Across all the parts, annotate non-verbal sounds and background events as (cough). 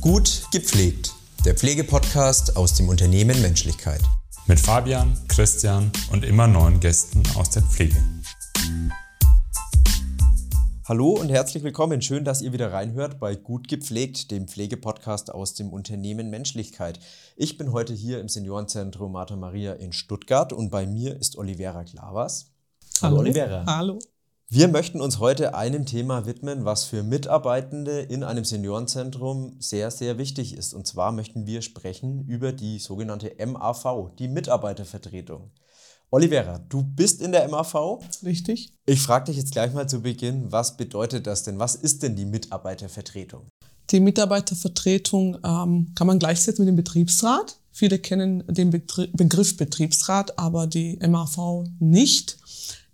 Gut gepflegt. Der Pflegepodcast aus dem Unternehmen Menschlichkeit. Mit Fabian, Christian und immer neuen Gästen aus der Pflege. Hallo und herzlich willkommen. Schön, dass ihr wieder reinhört bei Gut gepflegt, dem Pflegepodcast aus dem Unternehmen Menschlichkeit. Ich bin heute hier im Seniorenzentrum Martha Maria in Stuttgart und bei mir ist Olivera Klavas. Hallo, Hallo Olivera. Hallo. Wir möchten uns heute einem Thema widmen, was für Mitarbeitende in einem Seniorenzentrum sehr, sehr wichtig ist. Und zwar möchten wir sprechen über die sogenannte MAV, die Mitarbeitervertretung. Olivera, du bist in der MAV. Richtig. Ich frage dich jetzt gleich mal zu Beginn, was bedeutet das denn? Was ist denn die Mitarbeitervertretung? Die Mitarbeitervertretung ähm, kann man gleichsetzen mit dem Betriebsrat. Viele kennen den Begriff Betriebsrat, aber die MAV nicht.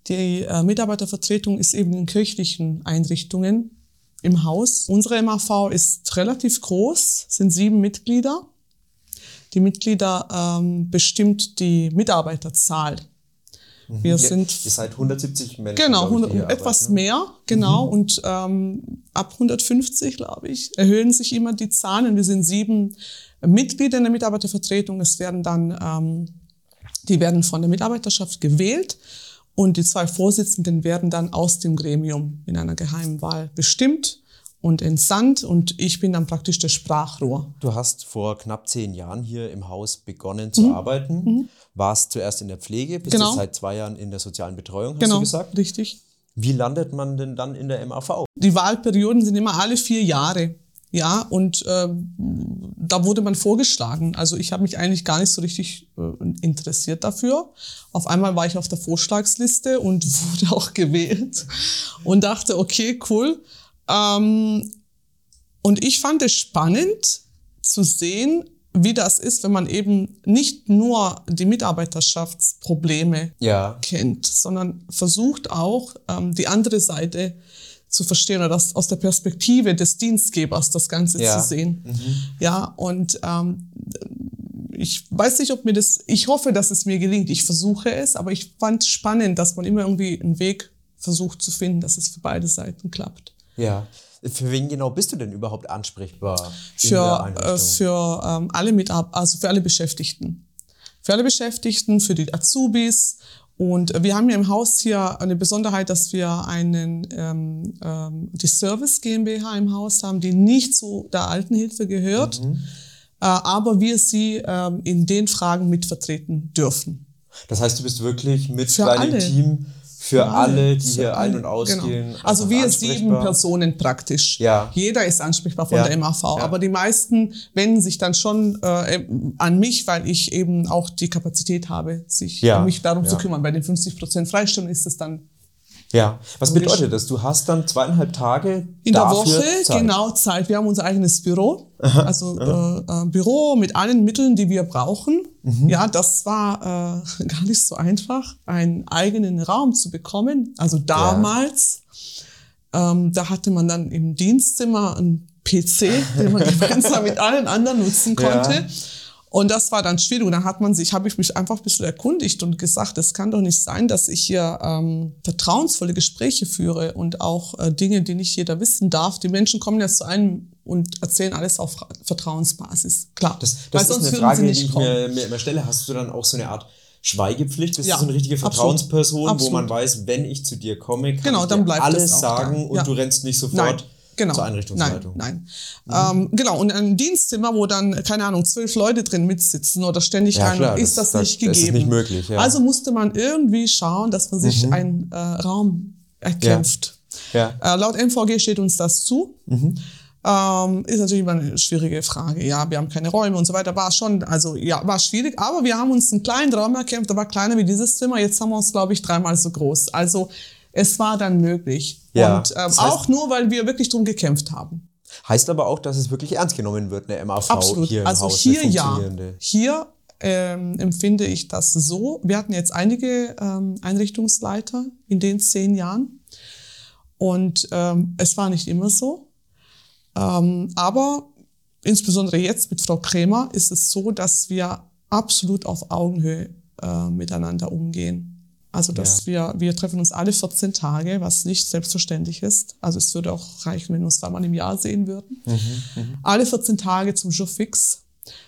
Die äh, Mitarbeitervertretung ist eben in kirchlichen Einrichtungen im Haus. Unsere MAV ist relativ groß, sind sieben Mitglieder. Die Mitglieder ähm, bestimmt die Mitarbeiterzahl. Mhm. Wir ja, sind. Ihr seid 170 Menschen. Genau, 100, ich, etwas arbeiten. mehr, genau. Mhm. Und ähm, ab 150, glaube ich, erhöhen sich immer die Zahlen. Wir sind sieben Mitglieder in der Mitarbeitervertretung. Es werden dann, ähm, die werden von der Mitarbeiterschaft gewählt. Und die zwei Vorsitzenden werden dann aus dem Gremium in einer geheimen Wahl bestimmt und entsandt und ich bin dann praktisch das Sprachrohr. Du hast vor knapp zehn Jahren hier im Haus begonnen zu mhm. arbeiten, mhm. warst zuerst in der Pflege, bist genau. seit zwei Jahren in der sozialen Betreuung, hast genau, du gesagt? richtig. Wie landet man denn dann in der MAV? Die Wahlperioden sind immer alle vier Jahre. Ja, und äh, da wurde man vorgeschlagen. Also ich habe mich eigentlich gar nicht so richtig äh, interessiert dafür. Auf einmal war ich auf der Vorschlagsliste und (laughs) wurde auch gewählt und dachte, okay, cool. Ähm, und ich fand es spannend zu sehen, wie das ist, wenn man eben nicht nur die Mitarbeiterschaftsprobleme ja. kennt, sondern versucht auch ähm, die andere Seite zu verstehen oder das aus der Perspektive des Dienstgebers das Ganze ja. zu sehen. Mhm. Ja, und ähm, ich weiß nicht, ob mir das, ich hoffe, dass es mir gelingt. Ich versuche es, aber ich fand es spannend, dass man immer irgendwie einen Weg versucht zu finden, dass es für beide Seiten klappt. Ja. Für wen genau bist du denn überhaupt ansprechbar? Für, äh, für ähm, alle Mitab also für alle Beschäftigten. Für alle Beschäftigten, für die Azubis und wir haben ja im Haus hier eine Besonderheit, dass wir einen, ähm, ähm, die Service GmbH im Haus haben, die nicht zu der Altenhilfe gehört, mhm. äh, aber wir sie ähm, in den Fragen mitvertreten dürfen. Das heißt, du bist wirklich mit Für deinem alle. Team für alle, die hier ein- und genau. ausgehen. Genau. Also wir sieben Personen praktisch. Ja. Jeder ist ansprechbar von ja. der MAV. Ja. Aber die meisten wenden sich dann schon äh, an mich, weil ich eben auch die Kapazität habe, sich ja. um mich darum zu kümmern. Bei den 50 Prozent Freistellung ist es dann ja, was bedeutet das? Du hast dann zweieinhalb Tage in der Woche Zeit. genau Zeit. Wir haben unser eigenes Büro, also. Äh, äh, Büro mit allen Mitteln, die wir brauchen. Mhm. Ja, das war äh, (laughs) gar nicht so einfach, einen eigenen Raum zu bekommen. Also damals, ja. ähm, da hatte man dann im Dienstzimmer einen PC, den man (laughs) gemeinsam mit allen anderen nutzen konnte. Ja. Und das war dann schwierig. Und dann hat man sich, habe ich mich einfach ein bisschen erkundigt und gesagt, es kann doch nicht sein, dass ich hier ähm, vertrauensvolle Gespräche führe und auch äh, Dinge, die nicht jeder wissen darf. Die Menschen kommen ja zu einem und erzählen alles auf Vertrauensbasis. Klar. Das, das ist eine Frage, die ich mir, mir immer stelle. Hast du dann auch so eine Art Schweigepflicht? Bist ja, du so eine richtige Vertrauensperson, absolut, wo man weiß, wenn ich zu dir komme, kann genau, ich dir alles sagen da. und ja. du rennst nicht sofort Nein genau. zur Einrichtungsleitung. Nein, nein. Mhm. Ähm, genau, und ein Dienstzimmer, wo dann, keine Ahnung, zwölf Leute drin mitsitzen oder ständig ja, rein, klar, ist das, das nicht das gegeben. Ist nicht möglich, ja. Also musste man irgendwie schauen, dass man sich mhm. einen äh, Raum erkämpft. Ja. ja. Äh, laut MVG steht uns das zu. Mhm. Ähm, ist natürlich immer eine schwierige Frage. Ja, wir haben keine Räume und so weiter. War schon, also ja, war schwierig. Aber wir haben uns einen kleinen Raum erkämpft, der war kleiner wie dieses Zimmer. Jetzt haben wir uns, glaube ich, dreimal so groß. Also es war dann möglich. Ja, und ähm, das heißt, auch nur, weil wir wirklich drum gekämpft haben. Heißt aber auch, dass es wirklich ernst genommen wird, eine MAV Absolut. hier im also Haus. Hier ja. Hier ähm, empfinde ich das so. Wir hatten jetzt einige ähm, Einrichtungsleiter in den zehn Jahren. Und ähm, es war nicht immer so. Ähm, aber insbesondere jetzt mit Frau Krämer ist es so, dass wir absolut auf Augenhöhe äh, miteinander umgehen. Also, dass wir, wir treffen uns alle 14 Tage, was nicht selbstverständlich ist. Also, es würde auch reichen, wenn wir uns zweimal im Jahr sehen würden. Alle 14 Tage zum Jour fix.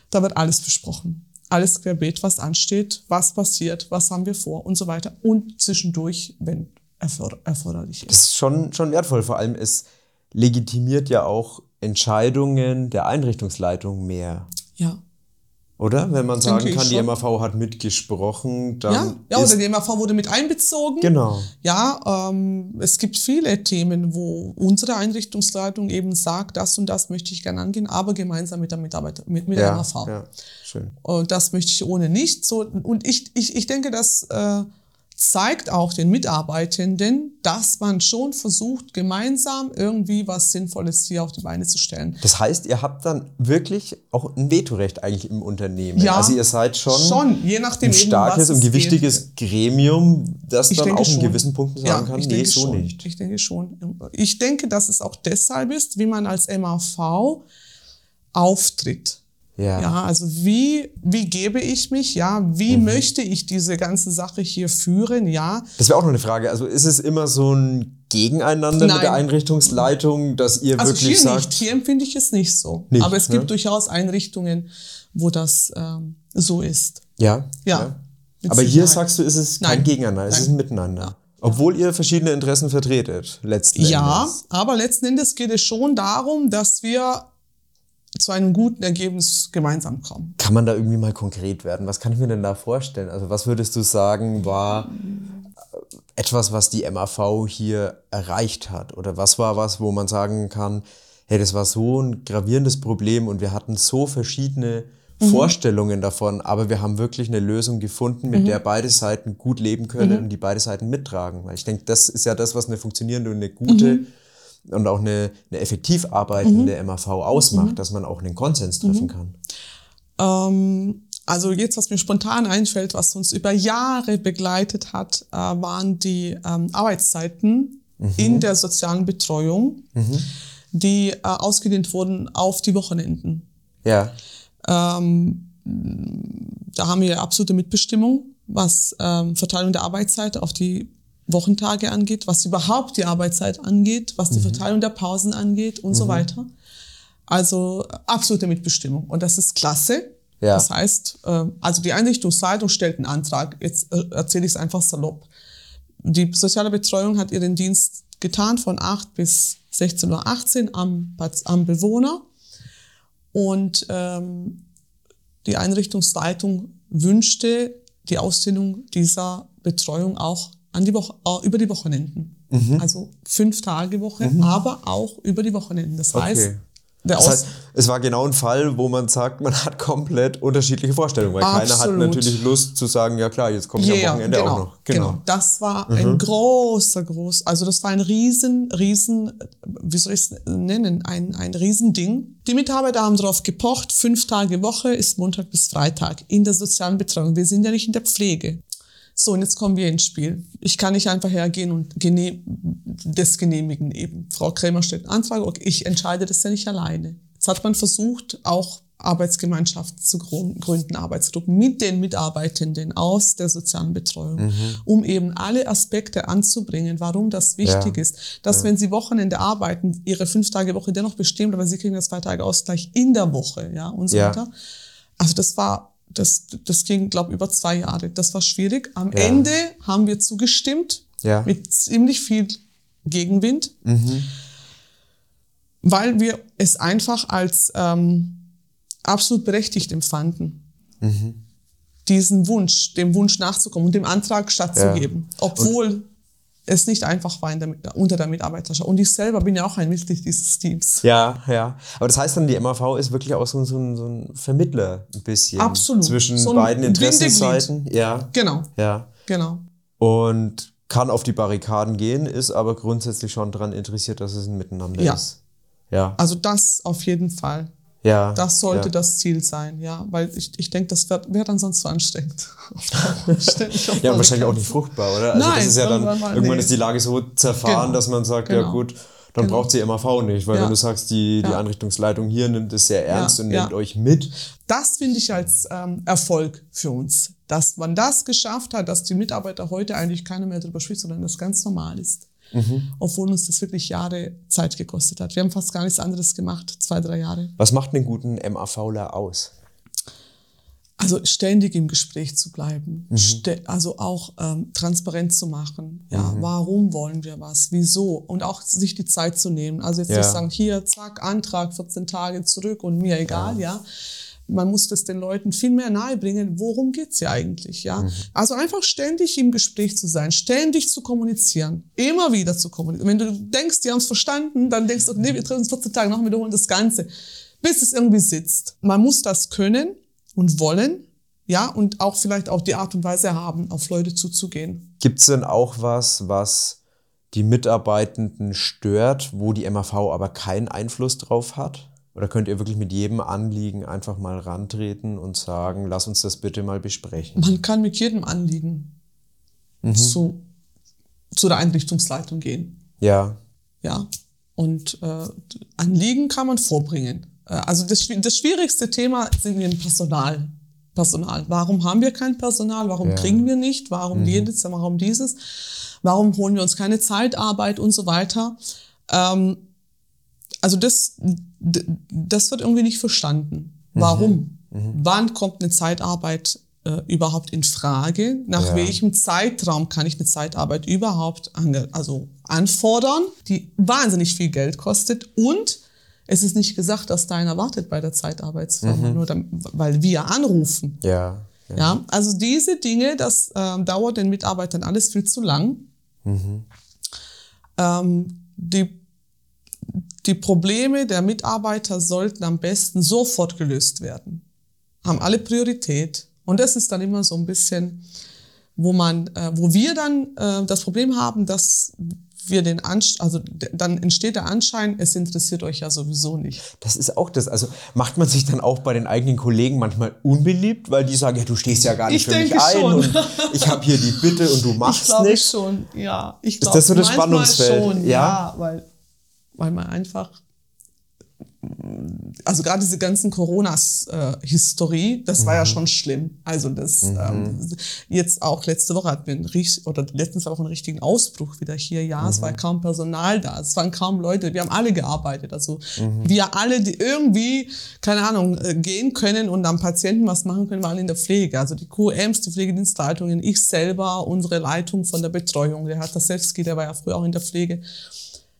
Da wird alles besprochen. Alles querbeet, was ansteht, was passiert, was haben wir vor und so weiter. Und zwischendurch, wenn erfor erforderlich ist. Das ist schon, schon wertvoll. Vor allem, es legitimiert ja auch Entscheidungen der Einrichtungsleitung mehr. Ja. Oder? Wenn man sagen kann, die schon. MAV hat mitgesprochen, dann. Ja, ja ist, oder die MAV wurde mit einbezogen. Genau. Ja, ähm, es gibt viele Themen, wo unsere Einrichtungsleitung eben sagt, das und das möchte ich gerne angehen, aber gemeinsam mit der Mitarbeiter, mit, mit der Ja, MAV. ja, schön. Und das möchte ich ohne nicht. So, und ich, ich, ich denke, das äh, zeigt auch den Mitarbeitenden, dass man schon versucht, gemeinsam irgendwie was Sinnvolles hier auf die Beine zu stellen. Das heißt, ihr habt dann wirklich auch ein Vetorecht eigentlich im Unternehmen. Ja, also ihr seid schon, schon, je nachdem ein starkes und es gewichtiges Gremium, das Ich dann auch in gewissen Punkten sagen kann, ich nee, denke so schon. nicht. Ich denke schon. Ich denke, dass es auch deshalb ist, wie man als MAV auftritt. Ja. Ja, also wie, wie gebe ich mich? Ja, wie Mhm. möchte ich diese ganze Sache hier führen? Ja, Das wäre auch noch eine Frage. Also ist es immer so ein Gegeneinander Nein. mit der Einrichtungsleitung, dass ihr also wirklich hier sagt, nicht. Hier empfinde ich es nicht so. Nicht, Aber es gibt ne? durchaus Einrichtungen, wo das ähm, so ist. ja, Ja. mit Aber hier sagst du, ist es kein Nein. Gegeneinander, es Nein. ist ein Miteinander. Obwohl ihr verschiedene Interessen vertretet, letzten Ja, Endes. aber letzten Endes geht es schon darum, dass wir zu einem guten Ergebnis gemeinsam kommen. Kann man da irgendwie mal konkret werden? Was kann ich mir denn da vorstellen? Also was würdest du sagen, war etwas, was die MAV hier erreicht hat? Oder was war was, wo man sagen kann, hey, das war so ein gravierendes Problem und wir hatten so verschiedene Vorstellungen davon, aber wir haben wirklich eine Lösung gefunden, mit der beide Seiten gut leben können und die beide Seiten mittragen. Weil ich denke, das ist ja das, was eine funktionierende und eine gute und auch eine, eine effektiv arbeitende MAV ausmacht, dass man auch einen Konsens treffen kann. Ähm, also jetzt, was mir spontan einfällt, was uns über Jahre begleitet hat, äh, waren die ähm, Arbeitszeiten in der sozialen Betreuung, die äh, ausgedehnt wurden auf die Wochenenden. Ja. Ähm, da haben wir absolute Mitbestimmung, was ähm, Verteilung der Arbeitszeit auf die Wochentage angeht, was überhaupt die Arbeitszeit angeht, was die Verteilung der Pausen angeht und so weiter. Also äh, absolute Mitbestimmung. Und das ist klasse. Ja. Das heißt, äh, also die Einrichtungsleitung stellt einen Antrag. Jetzt äh, erzähle ich es einfach salopp. Die soziale Betreuung hat ihren Dienst getan von 8 bis 16.18 Uhr am, am Bewohner. Und ähm, die Einrichtungsleitung wünschte die Ausdehnung dieser Betreuung auch an die Woche, äh, über die Wochenenden. Also fünf Tage Woche, aber auch über die Wochenenden. Das heißt, Okay. Das heißt, es war genau ein Fall, wo man sagt, man hat komplett unterschiedliche Vorstellungen, weil keiner hat Absolut. natürlich Lust zu sagen, ja klar, jetzt komme ich Ja, am Wochenende genau, auch noch. Genau. genau. Das war ein großer, groß, also das war ein riesen, riesen, wie soll ich es nennen, ein, ein Riesending. Die Mitarbeiter haben darauf gepocht, fünf Tage Woche ist Montag bis Freitag in der sozialen Betreuung. Wir sind ja nicht in der Pflege. So, und jetzt kommen wir ins Spiel. Ich kann nicht einfach hergehen und gene das genehmigen eben. Frau Krämer stellt Antrag, okay, ich entscheide das ja nicht alleine. Jetzt hat man versucht, auch Arbeitsgemeinschaften zu grün- gründen, Arbeitsgruppen mit den Mitarbeitenden aus der sozialen Betreuung, um eben alle Aspekte anzubringen, warum das wichtig Ja. ist. Dass, wenn sie Wochenende arbeiten, ihre fünf Tage Woche dennoch bestimmt, aber sie kriegen das zwei Tage Ausgleich in der Woche, ja, und so Ja. weiter. Also das war, das, das ging, glaube über zwei Jahre. Das war schwierig. Am Ja. Ende haben wir zugestimmt Ja. mit ziemlich viel Gegenwind, weil wir es einfach als ähm, absolut berechtigt empfanden, diesen Wunsch, dem Wunsch nachzukommen und dem Antrag stattzugeben, obwohl es nicht einfach war der, unter der Mitarbeiterschaft. Und ich selber bin ja auch ein Mitglied dieses Teams. Ja, ja. Aber das heißt dann, die MAV ist wirklich auch so, ein- so, ein, so ein Vermittler ein bisschen. Absolut. Zwischen So beiden. Interessenseiten. Ja. Genau, Ja. genau. Und kann auf die Barrikaden gehen, ist aber grundsätzlich schon daran interessiert, dass es ein Miteinander Ja. ist. Ja. Also das auf jeden Fall. Ja. Das sollte ja. das Ziel sein, ja. Weil ich, ich denke, das wäre wär dann sonst zu anstrengend. (laughs) Ja, wahrscheinlich auch nicht fruchtbar, oder? Also das Nein, ist ja dann, irgendwann mal- irgendwann nee. ist die Lage so zerfahren, Genau, dass man sagt, ja genau. gut, dann Genau. braucht sie MAV nicht, weil Ja. wenn du sagst, die, die Ja. Einrichtungsleitung hier nimmt es sehr ernst Ja, und ja. nimmt euch mit. Das finde ich als ähm, Erfolg für uns, dass man das geschafft hat, dass die Mitarbeiter heute eigentlich keiner mehr darüber spricht, sondern das ganz normal ist. Obwohl uns das wirklich Jahre Zeit gekostet hat. Wir haben fast gar nichts anderes gemacht, zwei, drei Jahre. Was macht einen guten MAVler aus? Also ständig im Gespräch zu bleiben, ste- also auch ähm, transparent zu machen. Ja, warum wollen wir was? Wieso? Und auch sich die Zeit zu nehmen. Also jetzt Ja. nicht sagen, hier, zack, Antrag, 14 Tage zurück und mir egal, ja. Man muss das den Leuten viel mehr nahebringen, worum geht's hier eigentlich, ja. Also einfach ständig im Gespräch zu sein, ständig zu kommunizieren, immer wieder zu kommunizieren. Wenn du denkst, die haben es verstanden, dann denkst du, nee, wir treffen uns 14 Tage noch, wiederholen das Ganze, bis es irgendwie sitzt. Man muss das können und wollen, ja, und auch vielleicht auch die Art und Weise haben, auf Leute zuzugehen. Gibt es denn auch was, was die Mitarbeitenden stört, wo die MAV aber keinen Einfluss drauf hat? Oder könnt ihr wirklich mit jedem Anliegen einfach mal rantreten und sagen, lass uns das bitte mal besprechen? Man kann mit jedem Anliegen zu, zu der Einrichtungsleitung gehen. Ja, Ja. Und äh, Anliegen kann man vorbringen. Äh, also das, das schwierigste Thema sind wir im Personal. Personal. Warum haben wir kein Personal? Warum Ja. kriegen wir nicht? Warum jedes? Warum dieses? Warum holen wir uns keine Zeitarbeit und so weiter? Ähm, also das, das wird irgendwie nicht verstanden. Warum? Wann kommt eine Zeitarbeit äh, überhaupt in Frage? Nach Ja. welchem Zeitraum kann ich eine Zeitarbeit überhaupt ange also anfordern, die wahnsinnig viel Geld kostet und es ist nicht gesagt, dass da einer wartet bei der Zeitarbeitsfirma, nur dann, weil wir anrufen. ja, ja. Ja, also diese Dinge, das ähm, dauert den Mitarbeitern alles viel zu lang. Ähm, die, die Probleme der Mitarbeiter sollten am besten sofort gelöst werden. Haben alle Priorität. Und das ist dann immer so ein bisschen, wo man, äh, wo wir dann äh, das Problem haben, dass wir den Anschein, also dann entsteht der Anschein, es interessiert euch ja sowieso nicht. Das ist auch das. Also macht man sich dann auch bei den eigenen Kollegen manchmal unbeliebt, weil die sagen, ja, du stehst ja gar nicht Ich für mich ein schon. und ich habe hier die Bitte und du (laughs) machst Ich glaube nicht. schon, ja. Ich Ist glaub, das so das Spannungsfeld? Schon, Ja? ja, weil, weil man einfach, also gerade diese ganzen Coronas-Historie, das Mhm. war ja schon schlimm. Also das ähm, jetzt auch letzte Woche hatten wir einen riech- oder letztens auch einen richtigen Ausbruch wieder hier. Ja, Mhm. es war kaum Personal da, es waren kaum Leute. Wir haben alle gearbeitet. Also Mhm. wir alle, die irgendwie keine Ahnung äh, gehen können und am Patienten was machen können, waren in der Pflege. Also die QMs, die Pflegedienstleitungen, ich selber, unsere Leitung von der Betreuung, der hat das selbst, der war ja früher auch in der Pflege.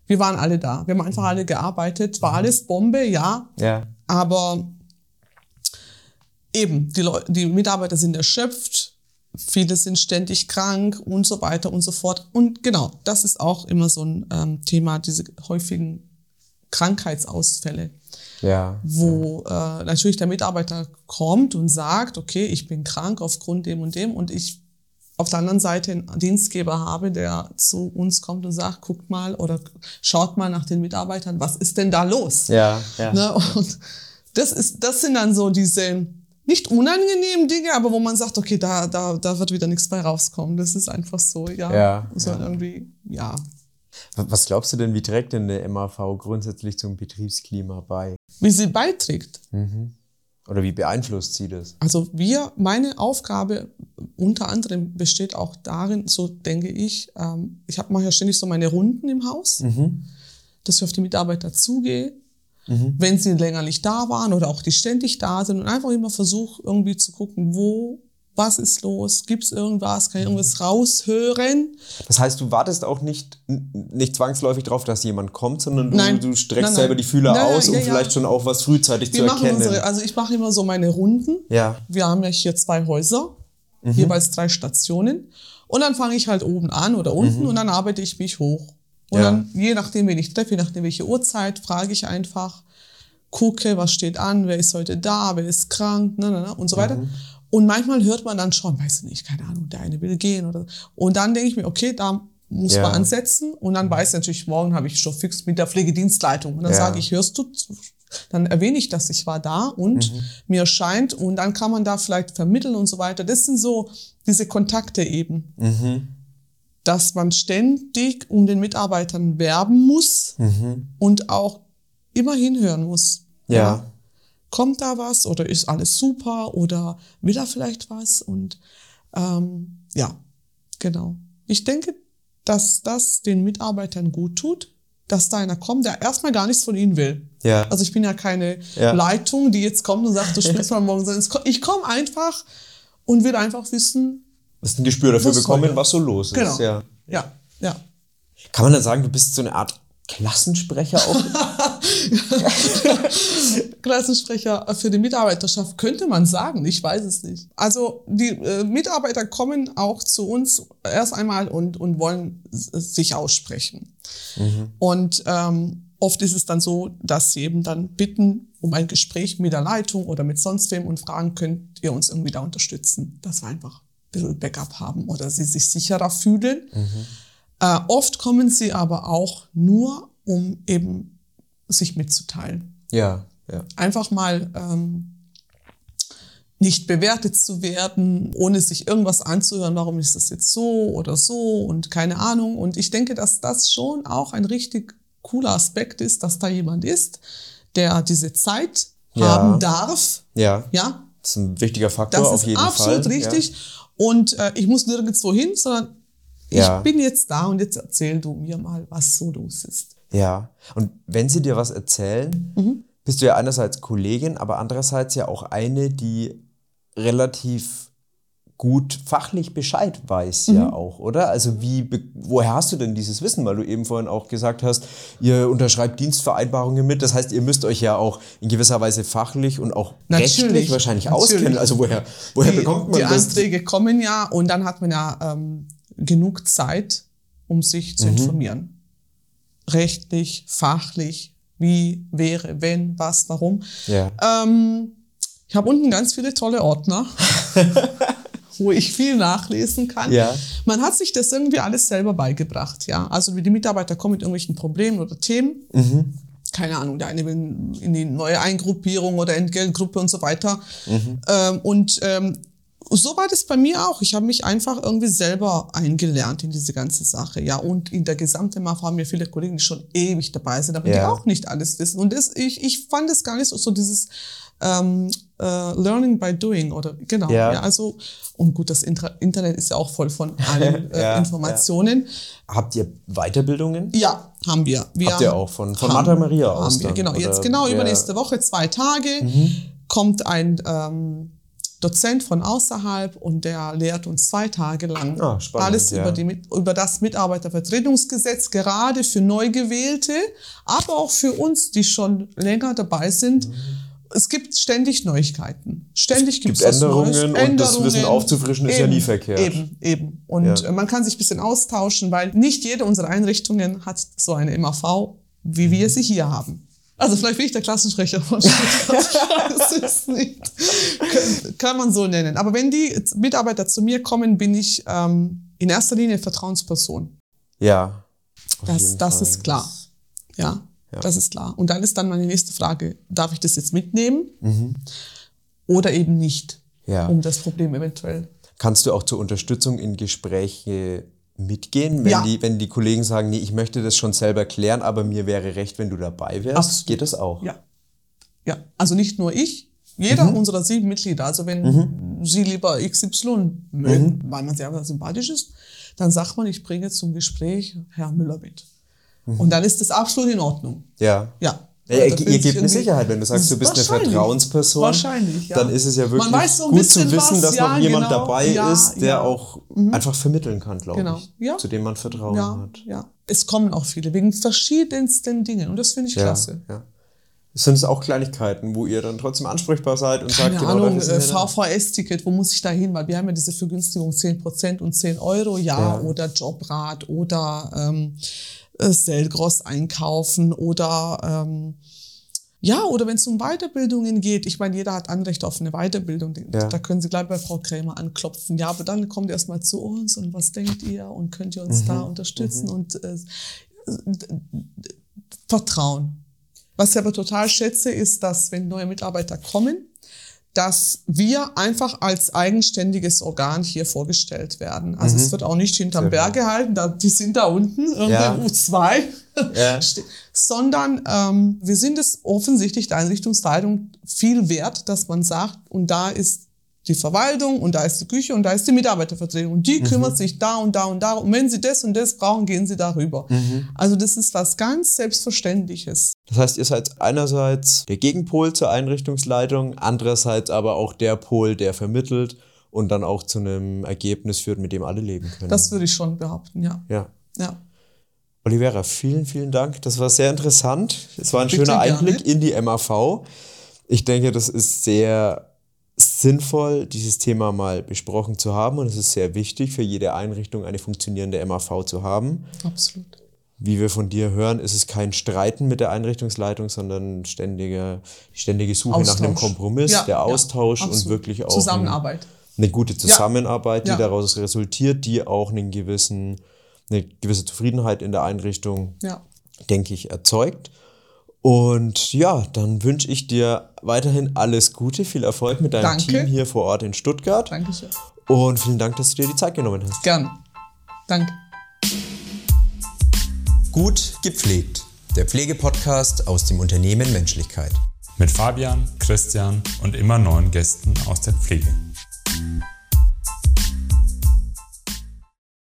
Wir waren alle da. Wir haben einfach alle gearbeitet. War alles Bombe, ja. Ja. Aber eben, die, Leu die Mitarbeiter sind erschöpft, viele sind ständig krank und so weiter und so fort. Und genau, das ist auch immer so ein ähm, Thema, diese häufigen Krankheitsausfälle, Ja. wo äh, natürlich der Mitarbeiter kommt und sagt, okay, ich bin krank aufgrund dem und dem und ich auf der anderen Seite einen Dienstgeber habe, der zu uns kommt und sagt, guckt mal oder schaut mal nach den Mitarbeitern, was ist denn da los? Ja, ja. Ne? Und das, ist, das sind dann so diese nicht unangenehmen Dinge, aber wo man sagt, okay, da, da, da wird wieder nichts bei rauskommen. Das ist einfach so, ja. Ja, so ja. irgendwie, ja. Was glaubst du denn, wie trägt denn eine MAV grundsätzlich zum Betriebsklima bei? Wie sie beiträgt. Oder wie beeinflusst sie das? Also wir, meine Aufgabe unter anderem besteht auch darin, so denke ich, ähm, ich habe mache ja ständig so meine Runden im Haus, dass ich auf die Mitarbeiter zugehe, wenn sie länger nicht da waren oder auch die ständig da sind und einfach immer versuche irgendwie zu gucken, wo, was ist los, gibt es irgendwas, kann ich irgendwas raushören? Das heißt, du wartest auch nicht, nicht zwangsläufig darauf, dass jemand kommt, sondern du, Nein. du streckst Nein, nein. selber die Fühler aus, um ja, ja. vielleicht schon auch was frühzeitig Wir zu erkennen. unsere, also ich mache immer so meine Runden. ja. Wir haben ja hier zwei Häuser, Mhm. jeweils drei Stationen. Und dann fange ich halt oben an oder unten und dann arbeite ich mich hoch. Und Mhm. Ja. dann, je nachdem, wen ich treffe, je nachdem, welche Uhrzeit, frage ich einfach, gucke, was steht an, wer ist heute da, wer ist krank, na, na, na, und so weiter. Mhm. Und manchmal hört man dann schon, weiß ich nicht, keine Ahnung, der eine will gehen oder Und dann denke ich mir, okay, da muss Ja. man ansetzen. Und dann weiß ich natürlich, morgen habe ich schon fix mit der Pflegedienstleitung. Und dann Ja. sage ich, hörst du, dann erwähne ich, dass ich war da und Mhm. mir scheint, und dann kann man da vielleicht vermitteln und so weiter. Das sind so diese Kontakte eben. Mhm. dass man ständig um den Mitarbeitern werben muss und auch immer hinhören muss. Ja. Kommt da was oder ist alles super oder will er vielleicht was? Und ähm, ja, genau. Ich denke, dass das den Mitarbeitern gut tut, dass da einer kommt, der erstmal gar nichts von ihnen will. Ja. Also ich bin ja keine Ja. Leitung, die jetzt kommt und sagt, du spielst (laughs) mal morgen. Ich komme einfach und will einfach wissen, Hast ein Gespür dafür Was bekommen, was so los ist. genau. Ja. Ja, ja. Kann man dann sagen, du bist so eine Art Klassensprecher auch? (laughs) Klassensprecher für die Mitarbeiterschaft könnte man sagen, ich weiß es nicht. Also die äh, Mitarbeiter kommen auch zu uns erst einmal und, und wollen sich aussprechen. Und ähm, oft ist es dann so, dass sie eben dann bitten um ein Gespräch mit der Leitung oder mit sonst wem und fragen, könnt ihr uns irgendwie da unterstützen, dass wir einfach ein bisschen Backup haben oder sie sich sicherer fühlen. Äh, oft kommen sie aber auch nur, um eben sich mitzuteilen ja, ja. einfach mal ähm, nicht bewertet zu werden, ohne sich irgendwas anzuhören, warum ist das jetzt so oder so und keine Ahnung. Und ich denke, dass das schon auch ein richtig cooler Aspekt ist, dass da jemand ist, der diese Zeit Ja. haben darf. Ja. Ja, Das ist ein wichtiger Faktor das auf ist jeden absolut Fall. richtig. Und äh, ich muss nirgendwo hin, sondern Ja. ich bin jetzt da und jetzt erzähl du mir mal, was so los ist. Ja. Und wenn sie dir was erzählen, Mhm. bist du ja einerseits Kollegin, aber andererseits ja auch eine, die relativ gut fachlich Bescheid weiß Mhm. ja auch, oder? Also wie, woher hast du denn dieses Wissen? Weil du eben vorhin auch gesagt hast, ihr unterschreibt Dienstvereinbarungen mit. Das heißt, ihr müsst euch ja auch in gewisser Weise fachlich und auch Natürlich, rechtlich wahrscheinlich natürlich. auskennen. Also woher, woher die, bekommt man die das? Anträge kommen ja und dann hat man ja ähm, genug Zeit, um sich Mhm. zu informieren. Rechtlich, fachlich, wie, wäre, wenn, was, warum. Ja. Ähm, ich habe unten ganz viele tolle Ordner, (laughs) wo ich viel nachlesen kann. Ja. Man hat sich das irgendwie alles selber beigebracht, ja. Also wie die Mitarbeiter kommen mit irgendwelchen Problemen oder Themen. Mhm. Keine Ahnung, der eine will in die neue Eingruppierung oder Entgeltgruppe und so weiter. Mhm. Ähm, und ähm, so war das bei mir auch. Ich habe mich einfach irgendwie selber eingelernt in diese ganze Sache. Ja, und in der gesamten MAF haben wir viele Kollegen, die schon ewig dabei sind, aber die Ja. auch nicht alles wissen. Und das, ich, ich fand es gar nicht so, so dieses ähm, äh, Learning by Doing oder genau. Ja. Ja. also und gut, das Intra Internet ist ja auch voll von (laughs) allen äh, Ja, Informationen. Habt ihr Weiterbildungen? Ja, haben wir. wir Habt ihr auch von, von haben- Martha Maria aus? haben wir, dann, genau. Jetzt genau übernächste Woche, zwei Tage, kommt ein ähm, Dozent von außerhalb und der lehrt uns zwei Tage lang Ah, spannend, alles ja. über, die, über das Mitarbeitervertretungsgesetz, gerade für Neugewählte, aber auch für uns, die schon länger dabei sind. Mhm. Es gibt ständig Neuigkeiten. Ständig gibt gibt es Änderungen Neues. und das Wissen aufzufrischen ist ja eben, nie verkehrt. Eben, eben. Und Ja. man kann sich ein bisschen austauschen, weil nicht jede unserer Einrichtungen hat so eine MAV, wie wir sie hier haben. Also vielleicht bin ich der Klassensprecher von (laughs) Stuttgart. das (laughs) ist nicht. Kann, kann man so nennen. Aber wenn die Mitarbeiter zu mir kommen, bin ich ähm, in erster Linie Vertrauensperson. Ja. Das, das Fall. ist klar. Ja, Ja. das ist klar. Und dann ist dann meine nächste Frage, darf ich das jetzt mitnehmen Mhm. oder eben nicht, Ja. um das Problem eventuell Kannst du auch zur Unterstützung in Gespräche mitgehen, wenn, Ja. die, wenn die Kollegen sagen, nee, ich möchte das schon selber klären, aber mir wäre recht, wenn du dabei wärst? Absolut. Geht das auch? Ja. Ja, also nicht nur ich, jeder Mhm. unserer sieben Mitglieder. Also wenn Sie lieber XY mögen, weil man sehr sympathisch ist, dann sagt man, ich bringe zum Gespräch Herr Müller mit. Und dann ist das absolut in Ordnung. Ja. Ja. Ja, ihr, gebt mir Sicherheit, wenn du sagst, du bist eine. Vertrauensperson. Wahrscheinlich, ja. Dann ist es ja wirklich so gut zu wissen, was, dass ja, noch jemand genau. dabei Ja, ist, der ja. auch einfach vermitteln kann, glaube Genau. ich. Ja. Zu dem man Vertrauen hat. ja. Es kommen auch viele wegen verschiedensten Dingen und das finde ich Ja, klasse. ja. Sind es auch Kleinigkeiten, wo ihr dann trotzdem ansprechbar seid und Keine sagt, genau, Ahnung, äh? VVS-Ticket, wo muss ich da hin? Weil wir haben ja diese Vergünstigung 10% und 10 Euro, ja, Ja. oder Jobrat oder ähm, äh, Selgros einkaufen oder ähm, ja, oder wenn es um Weiterbildungen geht, ich meine, jeder hat Anrecht auf eine Weiterbildung. Ja. Da können Sie gleich bei Frau Krämer anklopfen. Ja, aber dann kommt erst mal zu uns und was denkt ihr und könnt ihr Mhm. uns da unterstützen und äh, Vertrauen. Was ich aber total schätze, ist, dass wenn neue Mitarbeiter kommen, dass wir einfach als eigenständiges Organ hier vorgestellt werden. Also es wird auch nicht hinterm Sehr Berg gehalten, da, die sind da unten, irgendwie Ja. U2, Ja. (laughs) Sondern ähm, wir sind es offensichtlich der Einrichtungsleitung viel wert, dass man sagt, und da ist die Verwaltung und da ist die Küche und da ist die Mitarbeitervertretung und die kümmert sich da und da und da und wenn sie das und das brauchen, gehen sie darüber. Also das ist was ganz Selbstverständliches. Das heißt, ihr seid einerseits der Gegenpol zur Einrichtungsleitung, andererseits aber auch der Pol, der vermittelt und dann auch zu einem Ergebnis führt, mit dem alle leben können. Das würde ich schon behaupten, ja. ja. ja. Olivera, vielen, vielen Dank. Das war sehr interessant. Es war ein Bitte schöner Einblick gerne. in die MAV. Ich denke, das ist sehr sinnvoll, dieses Thema mal besprochen zu haben. Und es ist sehr wichtig für jede Einrichtung, eine funktionierende MAV zu haben. Absolut. Wie wir von dir hören, ist es kein Streiten mit der Einrichtungsleitung, sondern ständige, ständige Suche nach einem Austausch. Kompromiss, Ja, der ja, Austausch und absolut. wirklich auch ein, Zusammenarbeit. eine gute Zusammenarbeit, die Ja. daraus resultiert, die auch einen gewissen, eine gewisse Zufriedenheit in der Einrichtung Ja. denke ich, erzeugt. Und ja, dann wünsche ich dir weiterhin alles Gute, viel Erfolg mit deinem Danke. Team hier vor Ort in Stuttgart. Dankeschön. Und vielen Dank, dass du dir die Zeit genommen hast. Gern. Danke. Gut gepflegt. Der Pflegepodcast aus dem Unternehmen Menschlichkeit. Mit Fabian, Christian und immer neuen Gästen aus der Pflege.